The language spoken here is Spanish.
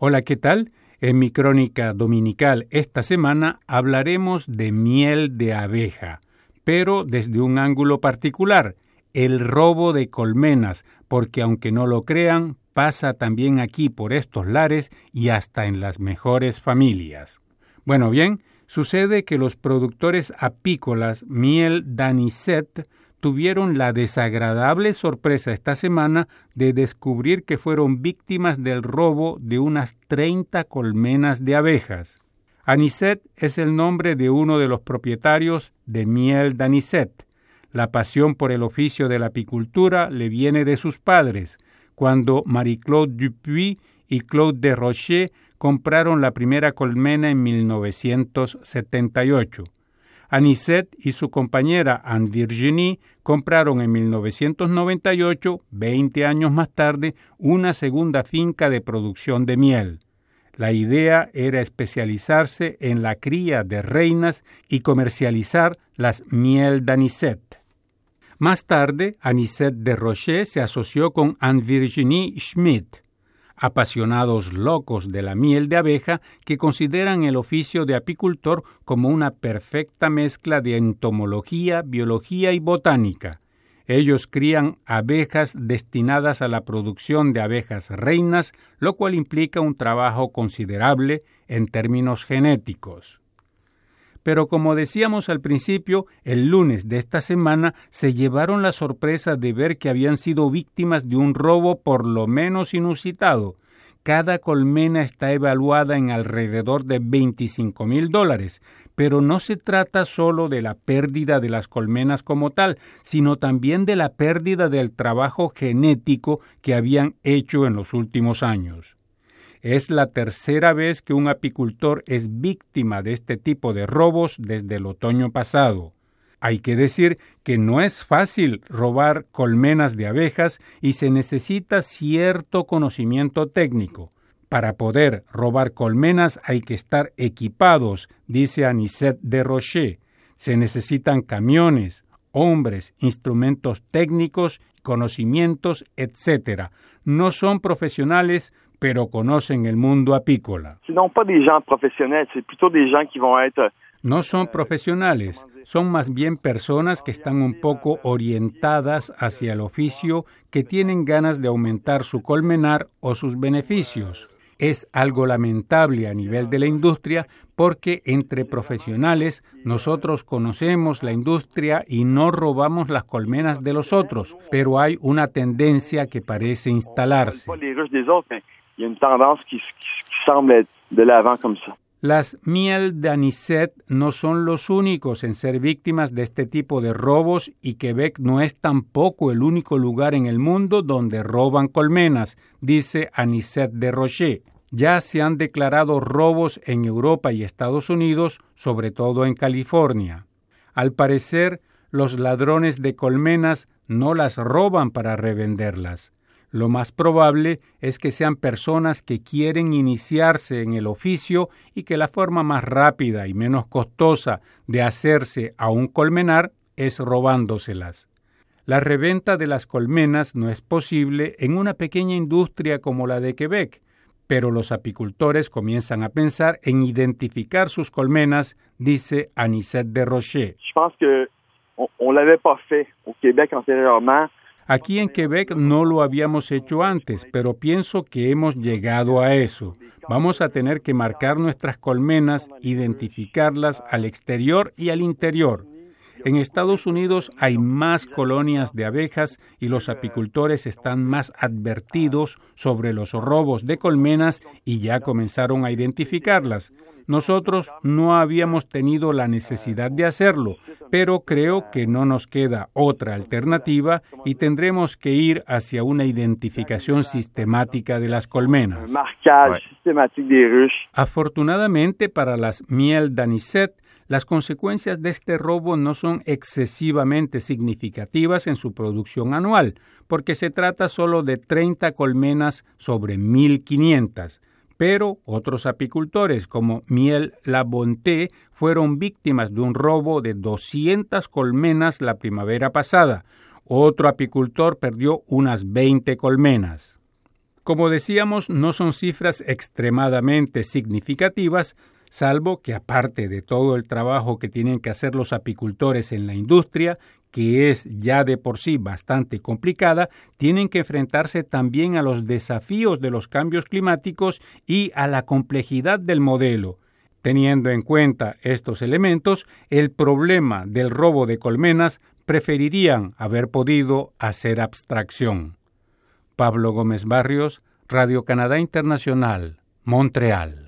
Hola, ¿qué tal? En mi crónica dominical esta semana hablaremos de miel de abeja, pero desde un ángulo particular, el robo de colmenas, porque aunque no lo crean, pasa también aquí por estos lares y hasta en las mejores familias. Bueno, bien, sucede que los productores apícolas Miel Danisette tuvieron la desagradable sorpresa esta semana de descubrir que fueron víctimas del robo de unas 30 colmenas de abejas. Anisette es el nombre de uno de los propietarios de Miel Danisette. La pasión por el oficio de la apicultura le viene de sus padres, cuando Marie-Claude Dupuis y Claude de Rocher compraron la primera colmena en 1978. Anisette y su compañera Anne Virginie compraron en 1998, 20 años más tarde, una segunda finca de producción de miel. La idea era especializarse en la cría de reinas y comercializar las miel d'Anisette. Más tarde, Anisette de Rocher se asoció con Anne Virginie Schmidt, apasionados locos de la miel de abeja que consideran el oficio de apicultor como una perfecta mezcla de entomología, biología y botánica. Ellos crían abejas destinadas a la producción de abejas reinas, lo cual implica un trabajo considerable en términos genéticos. Pero como decíamos al principio, el lunes de esta semana se llevaron la sorpresa de ver que habían sido víctimas de un robo por lo menos inusitado. Cada colmena está evaluada en alrededor de 25 mil dólares, pero no se trata solo de la pérdida de las colmenas como tal, sino también de la pérdida del trabajo genético que habían hecho en los últimos años. Es la tercera vez que un apicultor es víctima de este tipo de robos desde el otoño pasado. Hay que decir que no es fácil robar colmenas de abejas y se necesita cierto conocimiento técnico. Para poder robar colmenas hay que estar equipados, dice Anisette de Rocher. Se necesitan camiones, hombres, instrumentos técnicos, conocimientos, etc. No son profesionales, pero conocen el mundo apícola. No son profesionales, son más bien personas que están un poco orientadas hacia el oficio, que tienen ganas de aumentar su colmenar o sus beneficios. Es algo lamentable a nivel de la industria porque entre profesionales nosotros conocemos la industria y no robamos las colmenas de los otros, pero hay una tendencia que parece instalarse. Las miel de no son los únicos en ser víctimas de este tipo de robos y Quebec no es tampoco el único lugar en el mundo donde roban colmenas, dice Anisette de Rocher. Ya se han declarado robos en Europa y Estados Unidos, sobre todo en California. Al parecer, los ladrones de colmenas no las roban para revenderlas. Lo más probable es que sean personas que quieren iniciarse en el oficio y que la forma más rápida y menos costosa de hacerse a un colmenar es robándoselas. La reventa de las colmenas no es posible en una pequeña industria como la de Quebec, pero los apicultores comienzan a pensar en identificar sus colmenas, dice Anisette de Rocher. Aquí en Quebec no lo habíamos hecho antes, pero pienso que hemos llegado a eso. Vamos a tener que marcar nuestras colmenas, identificarlas al exterior y al interior. En Estados Unidos hay más colonias de abejas y los apicultores están más advertidos sobre los robos de colmenas y ya comenzaron a identificarlas. Nosotros no habíamos tenido la necesidad de hacerlo, pero creo que no nos queda otra alternativa y tendremos que ir hacia una identificación sistemática de las colmenas. Afortunadamente para las miel d'anisette, las consecuencias de este robo no son excesivamente significativas en su producción anual, porque se trata solo de 30 colmenas sobre 1.500 pero otros apicultores como Miel Labonté fueron víctimas de un robo de 200 colmenas la primavera pasada. Otro apicultor perdió unas 20 colmenas. Como decíamos, no son cifras extremadamente significativas, salvo que aparte de todo el trabajo que tienen que hacer los apicultores en la industria, que es ya de por sí bastante complicada, tienen que enfrentarse también a los desafíos de los cambios climáticos y a la complejidad del modelo. Teniendo en cuenta estos elementos, el problema del robo de colmenas preferirían haber podido hacer abstracción. Pablo Gómez Barrios, Radio Canadá Internacional, Montreal.